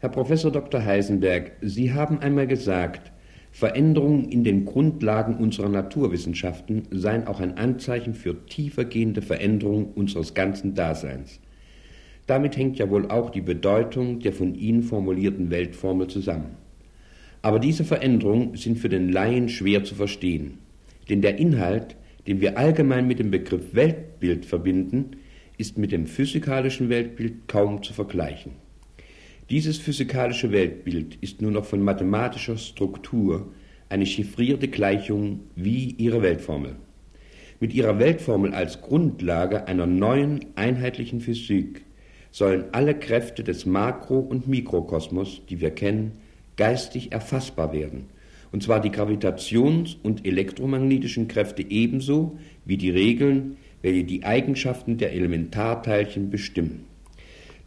Herr Professor Dr. Heisenberg, Sie haben einmal gesagt, Veränderungen in den Grundlagen unserer Naturwissenschaften seien auch ein Anzeichen für tiefergehende Veränderungen unseres ganzen Daseins. Damit hängt ja wohl auch die Bedeutung der von Ihnen formulierten Weltformel zusammen. Aber diese Veränderungen sind für den Laien schwer zu verstehen, denn der Inhalt, den wir allgemein mit dem Begriff Weltbild verbinden, ist mit dem physikalischen Weltbild kaum zu vergleichen. Dieses physikalische Weltbild ist nur noch von mathematischer Struktur eine chiffrierte Gleichung wie ihre Weltformel. Mit ihrer Weltformel als Grundlage einer neuen einheitlichen Physik sollen alle Kräfte des Makro- und Mikrokosmos, die wir kennen, geistig erfassbar werden, und zwar die gravitations- und elektromagnetischen Kräfte ebenso wie die Regeln, welche die Eigenschaften der Elementarteilchen bestimmen.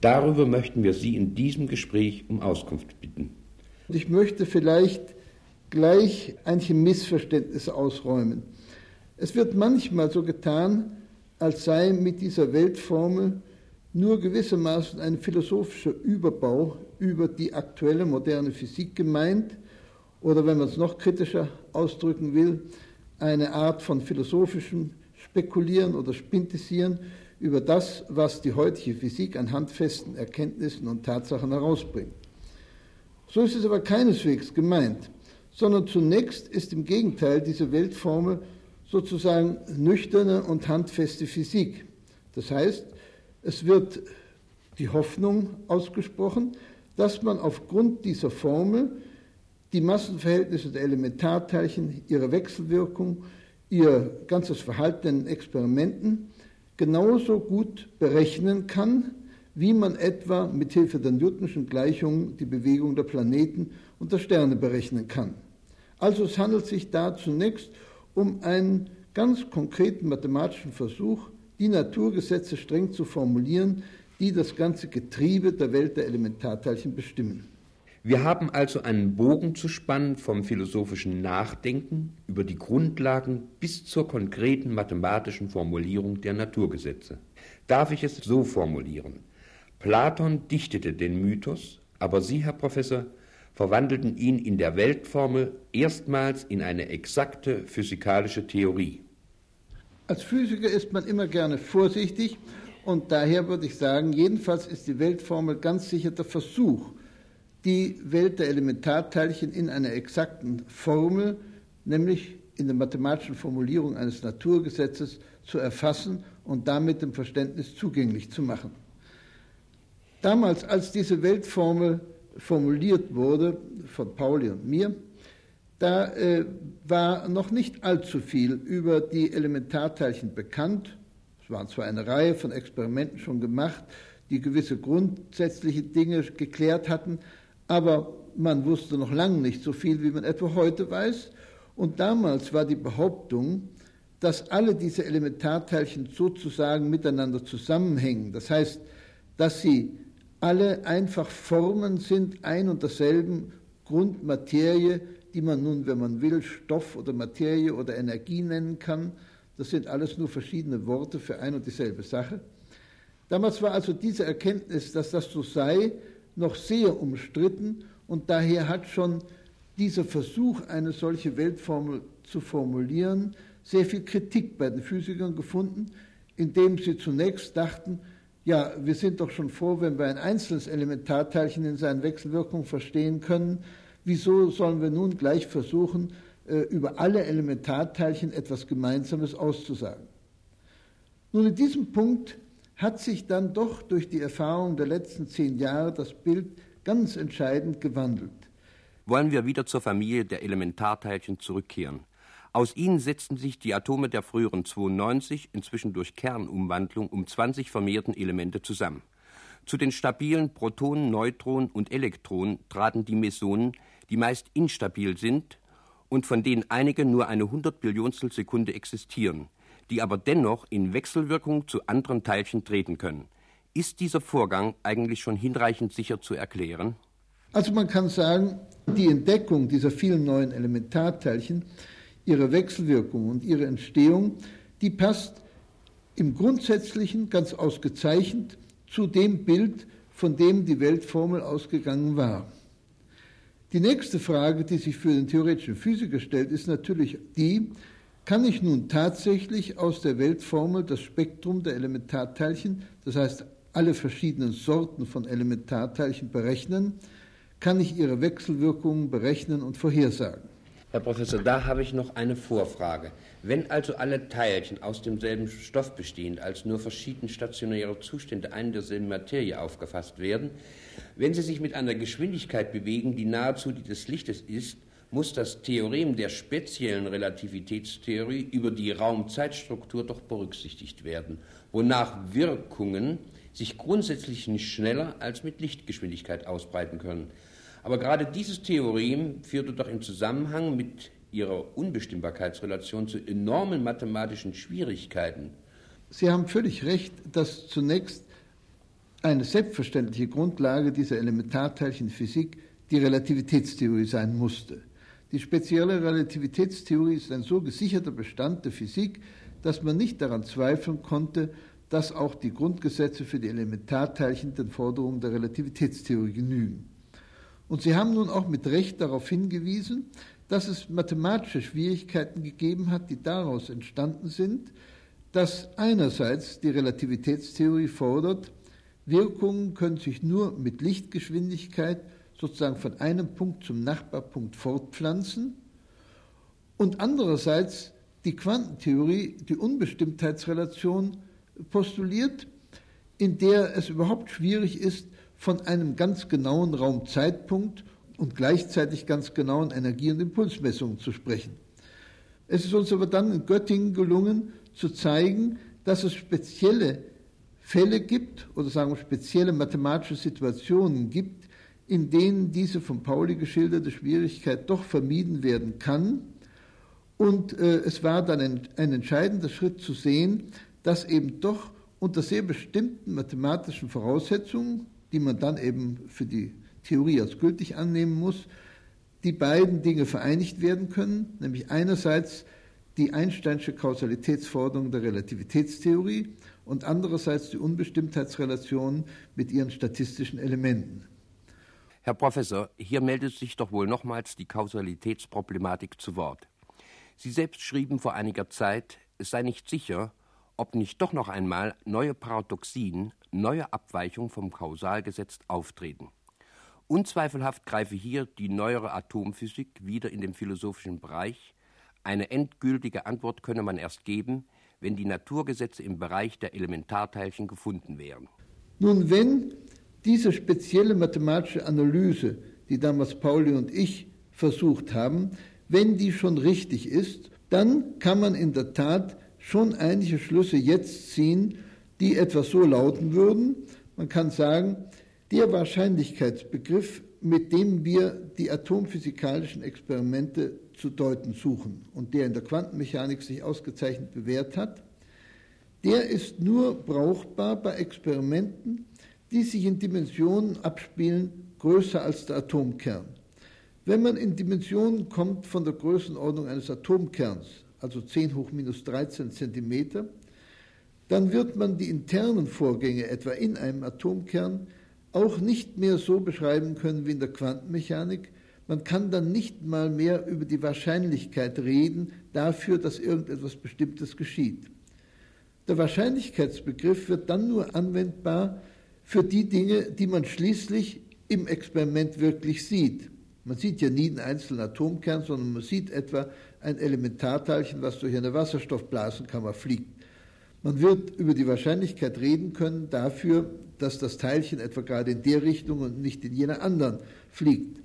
Darüber möchten wir Sie in diesem Gespräch um Auskunft bitten. Ich möchte vielleicht gleich einige Missverständnisse ausräumen. Es wird manchmal so getan, als sei mit dieser Weltformel nur gewissermaßen ein philosophischer Überbau über die aktuelle moderne Physik gemeint oder wenn man es noch kritischer ausdrücken will, eine Art von philosophischem Spekulieren oder Spintisieren über das, was die heutige Physik an handfesten Erkenntnissen und Tatsachen herausbringt. So ist es aber keineswegs gemeint, sondern zunächst ist im Gegenteil diese Weltformel sozusagen nüchterne und handfeste Physik. Das heißt, es wird die Hoffnung ausgesprochen, dass man aufgrund dieser Formel die Massenverhältnisse der Elementarteilchen, ihre Wechselwirkung, ihr ganzes Verhalten in Experimenten genauso gut berechnen kann, wie man etwa mit Hilfe der Newtonschen Gleichungen die Bewegung der Planeten und der Sterne berechnen kann. Also es handelt sich da zunächst um einen ganz konkreten mathematischen Versuch, die Naturgesetze streng zu formulieren, die das ganze Getriebe der Welt der Elementarteilchen bestimmen. Wir haben also einen Bogen zu spannen vom philosophischen Nachdenken über die Grundlagen bis zur konkreten mathematischen Formulierung der Naturgesetze. Darf ich es so formulieren? Platon dichtete den Mythos, aber Sie, Herr Professor, verwandelten ihn in der Weltformel erstmals in eine exakte physikalische Theorie. Als Physiker ist man immer gerne vorsichtig und daher würde ich sagen, jedenfalls ist die Weltformel ganz sicher der Versuch, die Welt der Elementarteilchen in einer exakten Formel, nämlich in der mathematischen Formulierung eines Naturgesetzes, zu erfassen und damit dem Verständnis zugänglich zu machen. Damals, als diese Weltformel formuliert wurde von Pauli und mir, da äh, war noch nicht allzu viel über die Elementarteilchen bekannt. Es waren zwar eine Reihe von Experimenten schon gemacht, die gewisse grundsätzliche Dinge geklärt hatten, aber man wusste noch lange nicht so viel, wie man etwa heute weiß. Und damals war die Behauptung, dass alle diese Elementarteilchen sozusagen miteinander zusammenhängen. Das heißt, dass sie alle einfach Formen sind ein und derselben Grundmaterie, die man nun, wenn man will, Stoff oder Materie oder Energie nennen kann. Das sind alles nur verschiedene Worte für ein und dieselbe Sache. Damals war also diese Erkenntnis, dass das so sei, noch sehr umstritten und daher hat schon dieser Versuch, eine solche Weltformel zu formulieren, sehr viel Kritik bei den Physikern gefunden, indem sie zunächst dachten, ja, wir sind doch schon froh, wenn wir ein einzelnes Elementarteilchen in seinen Wechselwirkungen verstehen können. Wieso sollen wir nun gleich versuchen, äh, über alle Elementarteilchen etwas Gemeinsames auszusagen? Nun, in diesem Punkt hat sich dann doch durch die Erfahrung der letzten zehn Jahre das Bild ganz entscheidend gewandelt. Wollen wir wieder zur Familie der Elementarteilchen zurückkehren. Aus ihnen setzten sich die Atome der früheren 92 inzwischen durch Kernumwandlung um 20 vermehrten Elemente zusammen. Zu den stabilen Protonen, Neutronen und Elektronen traten die Mesonen, die meist instabil sind und von denen einige nur eine Hundertbillionstel Sekunde existieren – die aber dennoch in Wechselwirkung zu anderen Teilchen treten können. Ist dieser Vorgang eigentlich schon hinreichend sicher zu erklären? Also man kann sagen, die Entdeckung dieser vielen neuen Elementarteilchen, ihre Wechselwirkung und ihre Entstehung, die passt im Grundsätzlichen ganz ausgezeichnet zu dem Bild von dem die Weltformel ausgegangen war. Die nächste Frage, die sich für den theoretischen Physiker stellt, ist natürlich die, kann ich nun tatsächlich aus der Weltformel das Spektrum der Elementarteilchen, das heißt alle verschiedenen Sorten von Elementarteilchen berechnen, kann ich ihre Wechselwirkungen berechnen und vorhersagen. Herr Professor, da habe ich noch eine Vorfrage. Wenn also alle Teilchen aus demselben Stoff bestehend als nur verschieden stationäre Zustände einer derselben Materie aufgefasst werden, wenn sie sich mit einer Geschwindigkeit bewegen, die nahezu die des Lichtes ist, muss das Theorem der speziellen Relativitätstheorie über die Raumzeitstruktur doch berücksichtigt werden, wonach Wirkungen sich grundsätzlich nicht schneller als mit Lichtgeschwindigkeit ausbreiten können. Aber gerade dieses Theorem führte doch im Zusammenhang mit ihrer Unbestimmbarkeitsrelation zu enormen mathematischen Schwierigkeiten. Sie haben völlig recht, dass zunächst eine selbstverständliche Grundlage dieser Elementarteilchenphysik die Relativitätstheorie sein musste. Die spezielle Relativitätstheorie ist ein so gesicherter Bestand der Physik, dass man nicht daran zweifeln konnte, dass auch die Grundgesetze für die Elementarteilchen den Forderungen der Relativitätstheorie genügen. Und Sie haben nun auch mit Recht darauf hingewiesen, dass es mathematische Schwierigkeiten gegeben hat, die daraus entstanden sind, dass einerseits die Relativitätstheorie fordert, Wirkungen können sich nur mit Lichtgeschwindigkeit sozusagen von einem Punkt zum Nachbarpunkt fortpflanzen und andererseits die Quantentheorie die Unbestimmtheitsrelation postuliert, in der es überhaupt schwierig ist, von einem ganz genauen Raumzeitpunkt und gleichzeitig ganz genauen Energie- und Impulsmessungen zu sprechen. Es ist uns aber dann in Göttingen gelungen zu zeigen, dass es spezielle Fälle gibt oder sagen wir spezielle mathematische Situationen gibt, in denen diese von Pauli geschilderte Schwierigkeit doch vermieden werden kann. Und äh, es war dann ein, ein entscheidender Schritt zu sehen, dass eben doch unter sehr bestimmten mathematischen Voraussetzungen, die man dann eben für die Theorie als gültig annehmen muss, die beiden Dinge vereinigt werden können, nämlich einerseits die Einsteinsche Kausalitätsforderung der Relativitätstheorie und andererseits die Unbestimmtheitsrelation mit ihren statistischen Elementen. Herr Professor, hier meldet sich doch wohl nochmals die Kausalitätsproblematik zu Wort. Sie selbst schrieben vor einiger Zeit, es sei nicht sicher, ob nicht doch noch einmal neue Paradoxien, neue Abweichungen vom Kausalgesetz auftreten. Unzweifelhaft greife hier die neuere Atomphysik wieder in den philosophischen Bereich. Eine endgültige Antwort könne man erst geben, wenn die Naturgesetze im Bereich der Elementarteilchen gefunden wären. Nun, wenn diese spezielle mathematische Analyse, die damals Pauli und ich versucht haben, wenn die schon richtig ist, dann kann man in der Tat schon einige Schlüsse jetzt ziehen, die etwas so lauten würden. Man kann sagen, der Wahrscheinlichkeitsbegriff, mit dem wir die atomphysikalischen Experimente zu deuten suchen und der in der Quantenmechanik sich ausgezeichnet bewährt hat, der ist nur brauchbar bei Experimenten, die sich in Dimensionen abspielen, größer als der Atomkern. Wenn man in Dimensionen kommt von der Größenordnung eines Atomkerns, also 10 hoch minus 13 Zentimeter, dann wird man die internen Vorgänge etwa in einem Atomkern auch nicht mehr so beschreiben können wie in der Quantenmechanik. Man kann dann nicht mal mehr über die Wahrscheinlichkeit reden dafür, dass irgendetwas Bestimmtes geschieht. Der Wahrscheinlichkeitsbegriff wird dann nur anwendbar für die Dinge, die man schließlich im Experiment wirklich sieht. Man sieht ja nie einen einzelnen Atomkern, sondern man sieht etwa ein Elementarteilchen, was durch eine Wasserstoffblasenkammer fliegt. Man wird über die Wahrscheinlichkeit reden können dafür, dass das Teilchen etwa gerade in der Richtung und nicht in jener anderen fliegt.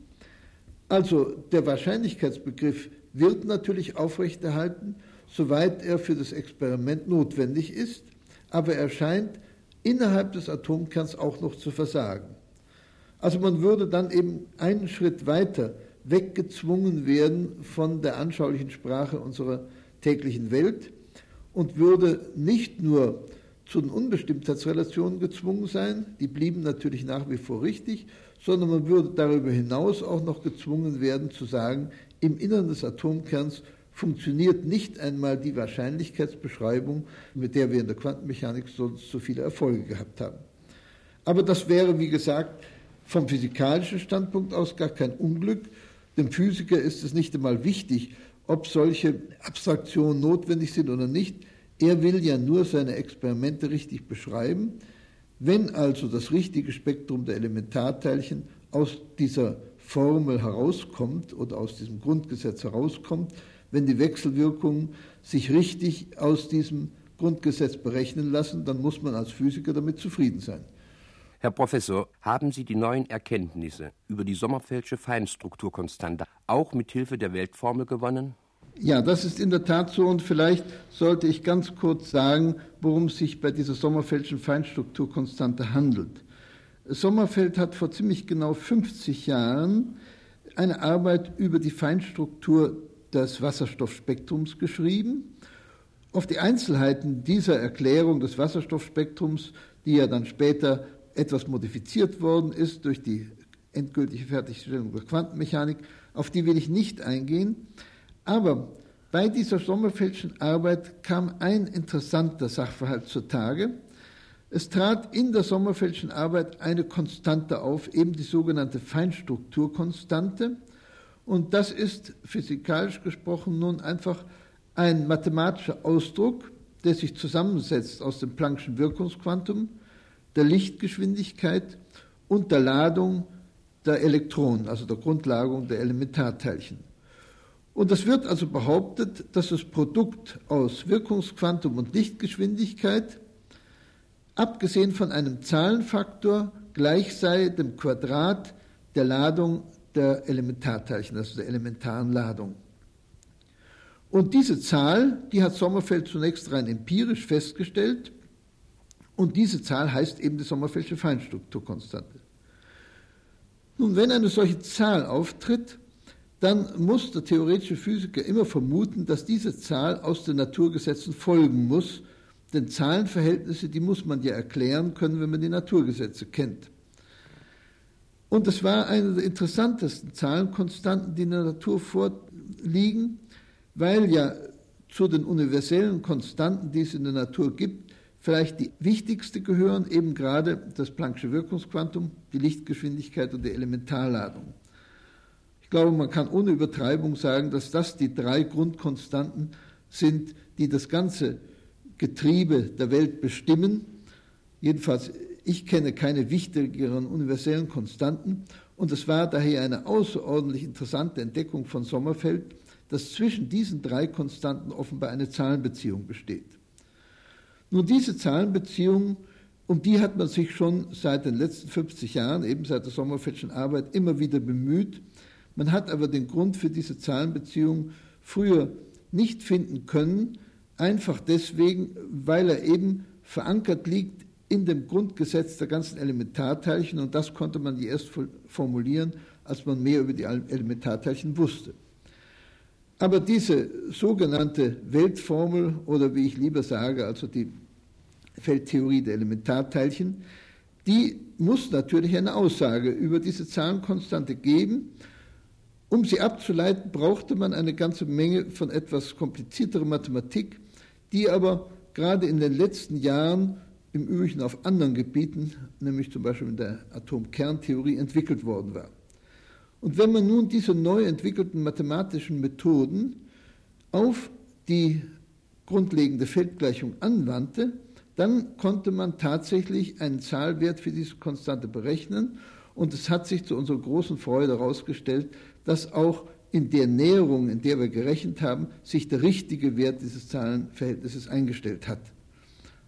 Also der Wahrscheinlichkeitsbegriff wird natürlich aufrechterhalten, soweit er für das Experiment notwendig ist, aber er scheint innerhalb des Atomkerns auch noch zu versagen. Also man würde dann eben einen Schritt weiter weggezwungen werden von der anschaulichen Sprache unserer täglichen Welt und würde nicht nur zu den Unbestimmtheitsrelationen gezwungen sein, die blieben natürlich nach wie vor richtig, sondern man würde darüber hinaus auch noch gezwungen werden zu sagen, im Innern des Atomkerns funktioniert nicht einmal die Wahrscheinlichkeitsbeschreibung, mit der wir in der Quantenmechanik sonst so viele Erfolge gehabt haben. Aber das wäre, wie gesagt, vom physikalischen Standpunkt aus gar kein Unglück. Dem Physiker ist es nicht einmal wichtig, ob solche Abstraktionen notwendig sind oder nicht. Er will ja nur seine Experimente richtig beschreiben. Wenn also das richtige Spektrum der Elementarteilchen aus dieser Formel herauskommt oder aus diesem Grundgesetz herauskommt, wenn die Wechselwirkungen sich richtig aus diesem Grundgesetz berechnen lassen, dann muss man als Physiker damit zufrieden sein. Herr Professor, haben Sie die neuen Erkenntnisse über die Sommerfeldsche Feinstrukturkonstante auch mit Hilfe der Weltformel gewonnen? Ja, das ist in der Tat so und vielleicht sollte ich ganz kurz sagen, worum es sich bei dieser Sommerfeldschen Feinstrukturkonstante handelt. Sommerfeld hat vor ziemlich genau 50 Jahren eine Arbeit über die Feinstruktur des Wasserstoffspektrums geschrieben. Auf die Einzelheiten dieser Erklärung des Wasserstoffspektrums, die ja dann später etwas modifiziert worden ist durch die endgültige Fertigstellung der Quantenmechanik, auf die will ich nicht eingehen. Aber bei dieser Sommerfeldschen Arbeit kam ein interessanter Sachverhalt zutage. Es trat in der Sommerfeldschen Arbeit eine Konstante auf, eben die sogenannte Feinstrukturkonstante. Und das ist physikalisch gesprochen nun einfach ein mathematischer Ausdruck, der sich zusammensetzt aus dem Planck'schen Wirkungsquantum, der Lichtgeschwindigkeit und der Ladung der Elektronen, also der Grundlagerung der Elementarteilchen. Und es wird also behauptet, dass das Produkt aus Wirkungsquantum und Lichtgeschwindigkeit, abgesehen von einem Zahlenfaktor, gleich sei dem Quadrat der Ladung der Elementarteilchen, also der elementaren Ladung. Und diese Zahl, die hat Sommerfeld zunächst rein empirisch festgestellt. Und diese Zahl heißt eben die Sommerfeldsche Feinstrukturkonstante. Nun, wenn eine solche Zahl auftritt, dann muss der theoretische Physiker immer vermuten, dass diese Zahl aus den Naturgesetzen folgen muss, denn Zahlenverhältnisse, die muss man ja erklären können, wenn man die Naturgesetze kennt. Und das war eine der interessantesten Zahlenkonstanten, die in der Natur vorliegen, weil ja zu den universellen Konstanten, die es in der Natur gibt, vielleicht die wichtigste gehören, eben gerade das Planck'sche Wirkungsquantum, die Lichtgeschwindigkeit und die Elementarladung. Ich glaube, man kann ohne Übertreibung sagen, dass das die drei Grundkonstanten sind, die das ganze Getriebe der Welt bestimmen. Jedenfalls, ich kenne keine wichtigeren universellen Konstanten. Und es war daher eine außerordentlich interessante Entdeckung von Sommerfeld, dass zwischen diesen drei Konstanten offenbar eine Zahlenbeziehung besteht. Nun, diese Zahlenbeziehung, um die hat man sich schon seit den letzten 50 Jahren, eben seit der Sommerfeldschen Arbeit, immer wieder bemüht. Man hat aber den Grund für diese Zahlenbeziehung früher nicht finden können, einfach deswegen, weil er eben verankert liegt in dem Grundgesetz der ganzen Elementarteilchen und das konnte man erst formulieren, als man mehr über die Elementarteilchen wusste. Aber diese sogenannte Weltformel oder wie ich lieber sage, also die Feldtheorie der Elementarteilchen, die muss natürlich eine Aussage über diese Zahlenkonstante geben. Um sie abzuleiten, brauchte man eine ganze Menge von etwas komplizierterer Mathematik, die aber gerade in den letzten Jahren im Übrigen auf anderen Gebieten, nämlich zum Beispiel in der Atomkerntheorie, entwickelt worden war. Und wenn man nun diese neu entwickelten mathematischen Methoden auf die grundlegende Feldgleichung anwandte, dann konnte man tatsächlich einen Zahlwert für diese Konstante berechnen. Und es hat sich zu unserer großen Freude herausgestellt, dass auch in der Näherung, in der wir gerechnet haben, sich der richtige Wert dieses Zahlenverhältnisses eingestellt hat.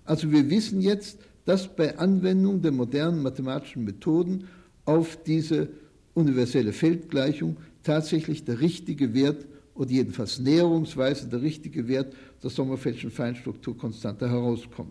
Also wir wissen jetzt, dass bei Anwendung der modernen mathematischen Methoden auf diese universelle Feldgleichung tatsächlich der richtige Wert oder jedenfalls näherungsweise der richtige Wert der Sommerfeldschen Feinstrukturkonstante herauskommt.